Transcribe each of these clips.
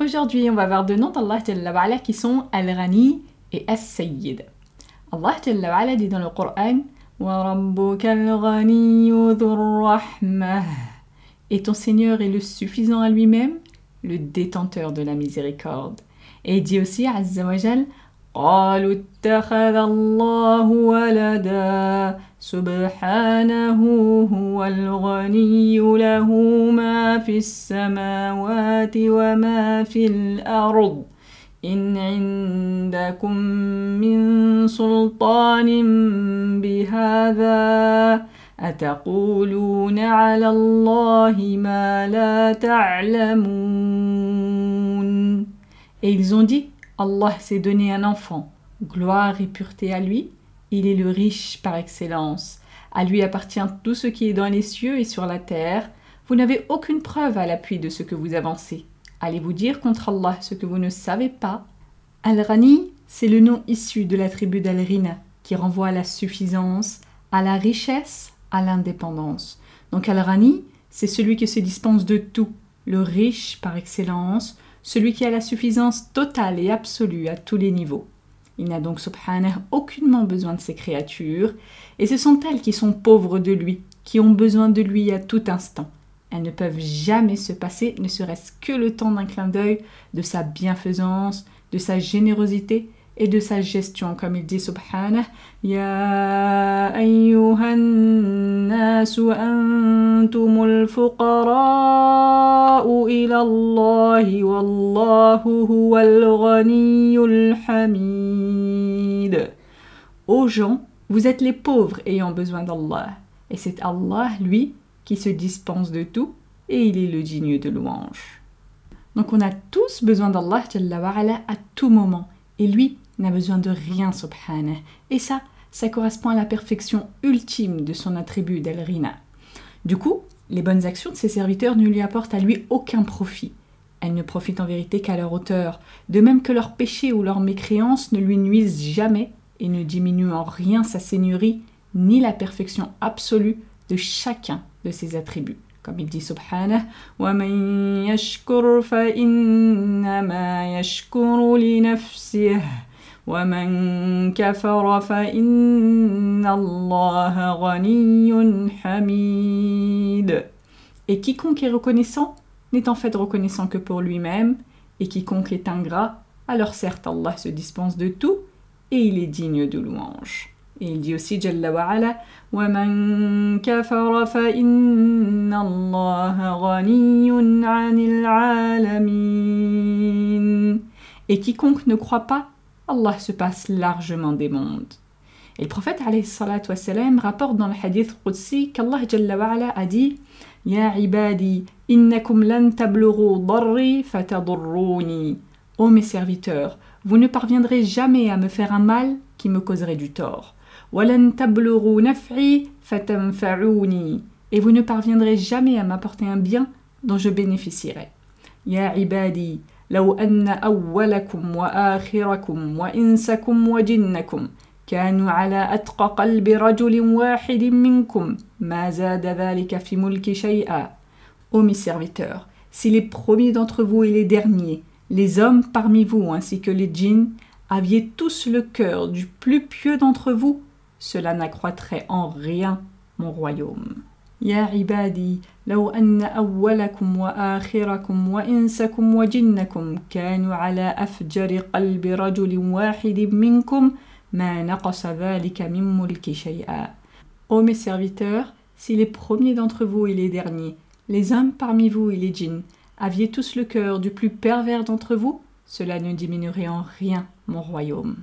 Aujourd'hui, on va voir deux noms d'Allah qui sont Al-Rani et As-Sayyid. Allah dit dans le Coran Et ton Seigneur est le suffisant à lui-même, le détenteur de la miséricorde. Et il dit aussi Azza wa قالوا اتخذ الله ولدا سبحانه هو الغني له ما في السماوات وما في الأرض إن عندكم من سلطان بهذا أتقولون على الله ما لا تعلمون Et ils ont dit Allah s'est donné un enfant. Gloire et pureté à lui. Il est le riche par excellence. À lui appartient tout ce qui est dans les cieux et sur la terre. Vous n'avez aucune preuve à l'appui de ce que vous avancez. Allez-vous dire contre Allah ce que vous ne savez pas? Al-Rani, c'est le nom issu de la tribu d'Al-Rina, qui renvoie à la suffisance, à la richesse, à l'indépendance. Donc Al-Rani, c'est celui qui se dispense de tout, le riche par excellence, celui qui a la suffisance totale et absolue à tous les niveaux. Il n'a donc, subhanah, aucunement besoin de ses créatures, et ce sont elles qui sont pauvres de lui, qui ont besoin de lui à tout instant. Elles ne peuvent jamais se passer, ne serait-ce que le temps d'un clin d'œil, de sa bienfaisance, de sa générosité et de sa gestion, comme il dit subhanah, Ya. Ô gens, vous êtes les pauvres ayant besoin d'Allah, et c'est Allah, lui, qui se dispense de tout, et il est le digne de louange. Donc on a tous besoin d'Allah à tout moment, et lui, n'a besoin de rien, subhanah. Et ça, ça correspond à la perfection ultime de son attribut d'Al-Rina. Du coup, les bonnes actions de ses serviteurs ne lui apportent à lui aucun profit. Elles ne profitent en vérité qu'à leur auteur, de même que leurs péchés ou leurs mécréances ne lui nuisent jamais et ne diminuent en rien sa seigneurie ni la perfection absolue de chacun de ses attributs. Comme il dit subhanah, et quiconque est reconnaissant n'est en fait reconnaissant que pour lui-même, et quiconque est ingrat, alors certes Allah se dispense de tout, et il est digne de louange. Et il dit aussi Jalla wa ala, وَمَنْ كَفَرَ فَإِنَّ اللَّهَ غَنِيٌّ عَنِ الْعَالَمِينَ Et quiconque ne croit pas, Allah se passe largement des mondes. Et le prophète wassalam, rapporte dans le hadith Qudsi qu'Allah a dit Ya ibadi, innakum lan darri fatadurruni. Ô mes serviteurs, vous ne parviendrez jamais à me faire un mal qui me causerait du tort. Walan tablughu naf'i fatanfa'uni. Et vous ne parviendrez jamais à m'apporter un bien dont je bénéficierai. Ya ibadi, لو أن أولكم وآخركم وإنسكم وجنكم كانوا على أتقى قلب رجل واحد منكم ما زاد ذلك في ملك شيئا Ô mes serviteurs, si les premiers d'entre vous et les derniers, les hommes parmi vous ainsi que les djinns, aviez tous le cœur du plus pieux d'entre vous, cela n'accroîtrait en rien mon royaume. يا عبادي لو أن أولكم وآخركم وإنسكم وجنكم كانوا على أفجر قلب رجل واحد منكم ما نقص ذلك من ملك شيئا. Ô mes serviteurs, si les premiers d'entre vous et les derniers, les hommes parmi vous et les djinns, aviez tous le cœur du plus pervers d'entre vous, cela ne diminuerait en rien mon royaume.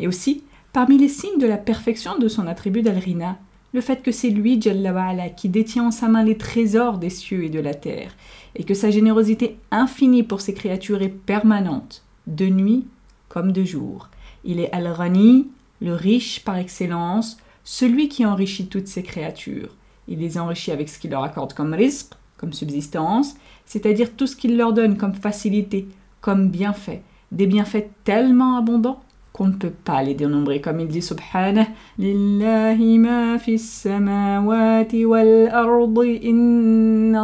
Et aussi, parmi les signes de la perfection de son attribut d'Al-Rina, le fait que c'est lui, Jalla qui détient en sa main les trésors des cieux et de la terre, et que sa générosité infinie pour ses créatures est permanente, de nuit comme de jour. Il est Al-Rani, le riche par excellence, celui qui enrichit toutes ses créatures. Il les enrichit avec ce qu'il leur accorde comme risque, comme subsistance, c'est-à-dire tout ce qu'il leur donne comme facilité, comme bienfait, des bienfaits tellement abondants qu'on ne peut pas les dénombrer, comme il dit subhanah Lillahi ma wal ardi inna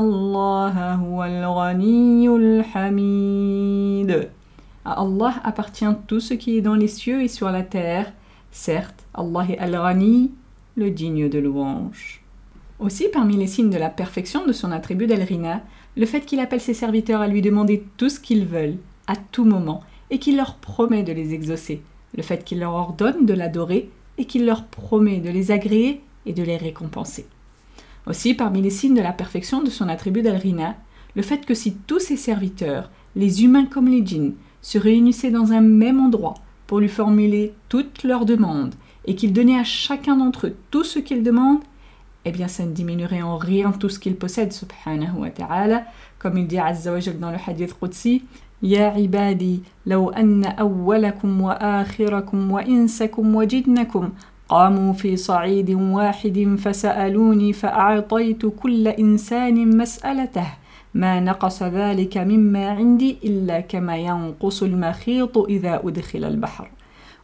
Allah appartient tout ce qui est dans les cieux et sur la terre. Certes, Allah est al-Ghani, le digne de louange. Aussi, parmi les signes de la perfection de son attribut d'Al-Rina, le fait qu'il appelle ses serviteurs à lui demander tout ce qu'ils veulent, à tout moment, et qu'il leur promet de les exaucer, le fait qu'il leur ordonne de l'adorer et qu'il leur promet de les agréer et de les récompenser. Aussi, parmi les signes de la perfection de son attribut d'Al-Rina, le fait que si tous ses serviteurs, les humains comme les djinns, se réunissaient dans un même endroit pour lui formuler toutes leurs demandes et qu'il donnait à chacun d'entre eux tout ce qu'ils demandent, eh bien ça ne diminuerait en rien tout ce qu'il possède, subhanahu wa ta'ala, comme il dit Azza wa dans le hadith Qudsi, يا عبادي لو أن أولكم وآخركم وإنسكم وجنكم قاموا في صعيد واحد فسألوني فأعطيت كل إنسان مسألته. ما نقص ذلك مما عندي إلا كما ينقص المخيط إذا أدخل البحر.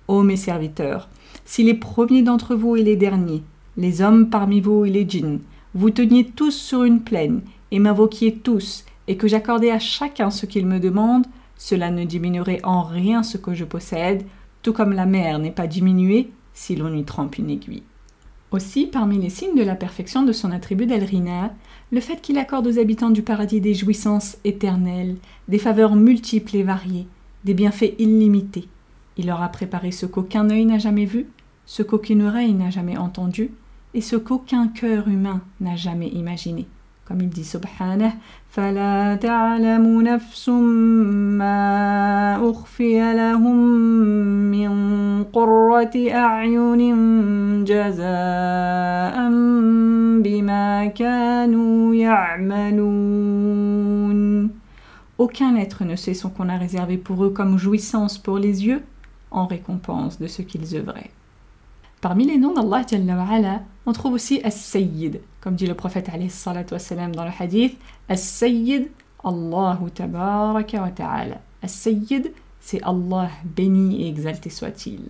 أو مي serviteurs سي les premiers d'entre vous et les derniers les hommes parmi vous et les djinns vous teniez tous sur une plaine et m'invoquiez tous et que j'accordais à chacun ce qu'il me demande, cela ne diminuerait en rien ce que je possède, tout comme la mer n'est pas diminuée si l'on y trempe une aiguille. Aussi, parmi les signes de la perfection de son attribut d'Al-Rina, le fait qu'il accorde aux habitants du paradis des jouissances éternelles, des faveurs multiples et variées, des bienfaits illimités. Il leur a préparé ce qu'aucun œil n'a jamais vu, ce qu'aucune oreille n'a jamais entendu, et ce qu'aucun cœur humain n'a jamais imaginé Comme il dit Subhanah, فلا تعلم نفس ما أخفي لهم من قرة أعين جزاء بما كانوا يعملون Aucun être ne sait ce qu'on a réservé pour eux comme jouissance pour les yeux en récompense de ce qu'ils œuvraient. Parmi les noms d'Allah, on trouve aussi As-Sayyid, comme dit le prophète dans le hadith, As-Sayyid, Allahu tabaraka wa ta'ala. As-Sayyid, c'est Allah béni et exalté soit-il.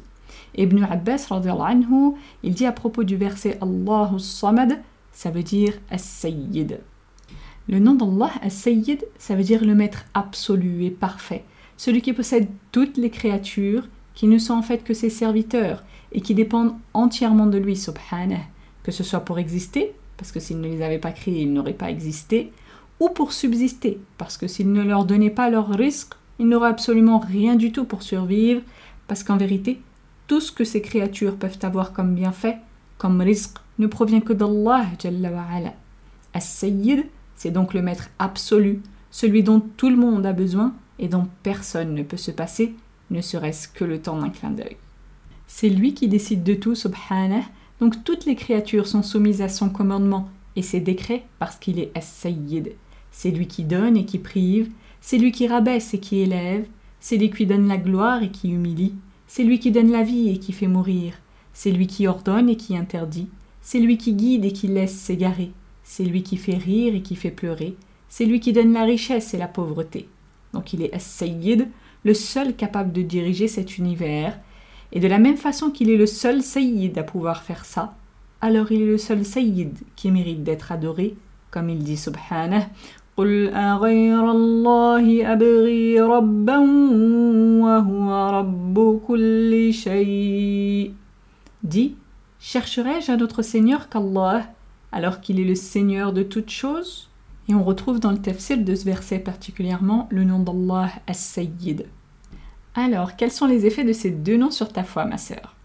Ibn Abbas, anhu, il dit à propos du verset Allahu Samad, ça veut dire As-Sayyid. Le nom d'Allah, As-Sayyid, ça veut dire le maître absolu et parfait, celui qui possède toutes les créatures, qui ne sont en fait que ses serviteurs, et qui dépendent entièrement de lui, subhanah, que ce soit pour exister, parce que s'il ne les avait pas créés, ils n'auraient pas existé, ou pour subsister, parce que s'il ne leur donnait pas leur risque, ils n'auraient absolument rien du tout pour survivre, parce qu'en vérité, tout ce que ces créatures peuvent avoir comme bienfait, comme risque, ne provient que d'Allah As-Sayyid, c'est donc le maître absolu, celui dont tout le monde a besoin et dont personne ne peut se passer, ne serait-ce que le temps d'un clin d'œil. C'est lui qui décide de tout, subhanah, donc toutes les créatures sont soumises à son commandement et ses décrets parce qu'il est as-sayyid. C'est lui qui donne et qui prive, c'est lui qui rabaisse et qui élève, c'est lui qui donne la gloire et qui humilie, c'est lui qui donne la vie et qui fait mourir, c'est lui qui ordonne et qui interdit, c'est lui qui guide et qui laisse s'égarer, c'est lui qui fait rire et qui fait pleurer, c'est lui qui donne la richesse et la pauvreté. Donc il est as-sayyid, le seul capable de diriger cet univers, Et de la même façon qu'il est le seul Sayyid à pouvoir faire ça, alors il est le seul Sayyid qui mérite d'être adoré, comme il dit Subhanah. قل أغير الله أبغي ربا وهو رب كل شيء Dis, chercherai-je un autre Seigneur qu'Allah, alors qu'il est le Seigneur de toutes choses Et on retrouve dans le tafsir de ce verset particulièrement le nom d'Allah As-Sayyid. Alors, quels sont les effets de ces deux noms sur ta foi, ma sœur?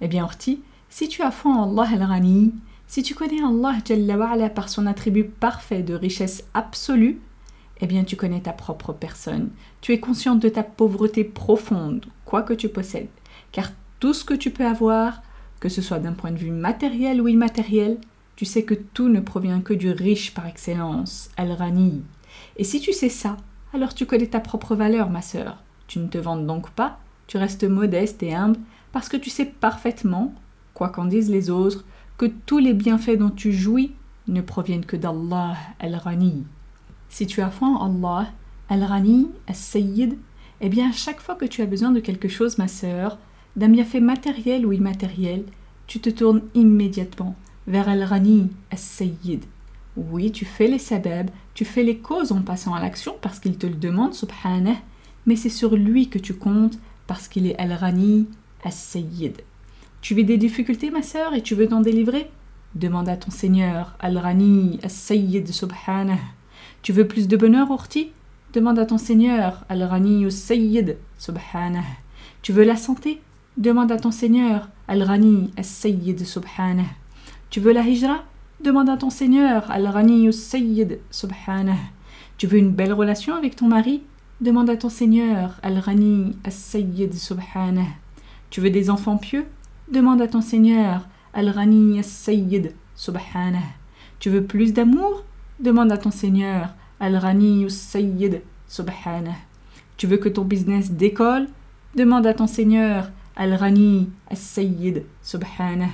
Eh bien, Orti, si tu as foi en Allah Al-Ghani, si tu connais Allah Jalla par son attribut parfait de richesse absolue, eh bien tu connais ta propre personne. Tu es consciente de ta pauvreté profonde, quoi que tu possèdes. Car tout ce que tu peux avoir, que ce soit d'un point de vue matériel ou immatériel, tu sais que tout ne provient que du riche par excellence, Al-Rani. Et si tu sais ça, alors tu connais ta propre valeur, ma sœur. Tu ne te vantes donc pas, tu restes modeste et humble, parce que tu sais parfaitement, quoi qu'en disent les autres, que tous les bienfaits dont tu jouis ne proviennent que d'Allah Al-Rani. Si tu as foi en Allah, Al-Rani, Al-Sayyid, eh bien, chaque fois que tu as besoin de quelque chose, ma sœur, d'un bienfait matériel ou immatériel, tu te tournes immédiatement vers Al-Rani, Al-Sayyid. Oui, tu fais les sabab, tu fais les causes en passant à l'action parce qu'il te le demande, subhanah, mais c'est sur lui que tu comptes parce qu'il est Al-Rani, Al-Sayyid. Tu vis des difficultés, ma sœur, et tu veux t'en délivrer? Demande à ton Seigneur, Al-Rani, Al-Sayyid, Subhanah. Tu veux plus de bonheur, Orti? Demande à ton Seigneur, Al-Rani, Al-Sayyid, Subhanah. Tu veux la santé? Demande à ton Seigneur, Al-Rani, Al-Sayyid, Subhanah. Tu veux la hijra? Demande à ton Seigneur, Al-Rani, Al-Sayyid, Subhanah. Tu veux une belle relation avec ton mari? Demande à ton Seigneur, Al-Rani, Al-Sayyid, Subhanah. Tu veux des enfants pieux? Demande à ton Seigneur, Al-Ghani As-Sayyid, Subhanah. Tu veux plus d'amour? Demande à ton Seigneur, Al-Ghani As-Sayyid, Subhanah. Tu veux que ton business décolle? Demande à ton Seigneur, Al-Ghani As-Sayyid, Subhanah.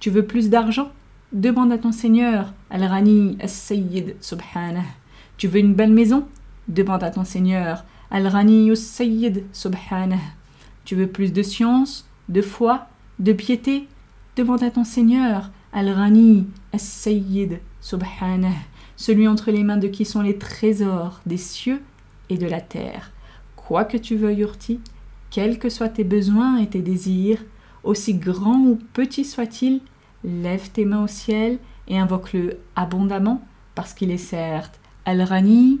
Tu veux plus d'argent? Demande à ton Seigneur, Al-Ghani As-Sayyid, Subhanah. Tu veux une belle maison? Demande à ton Seigneur, Al-Ghani As-Sayyid, Subhanah. Tu veux plus de science, de foi de piété, demande à ton Seigneur, Al-Rani, As-Sayyid, Subhanah, celui entre les mains de qui sont les trésors des cieux et de la terre. Quoi que tu veuilles, Urti, quels que soient tes besoins et tes désirs, aussi grands ou petits soient-ils, lève tes mains au ciel et invoque-le abondamment, parce qu'il est certes Al-Rani,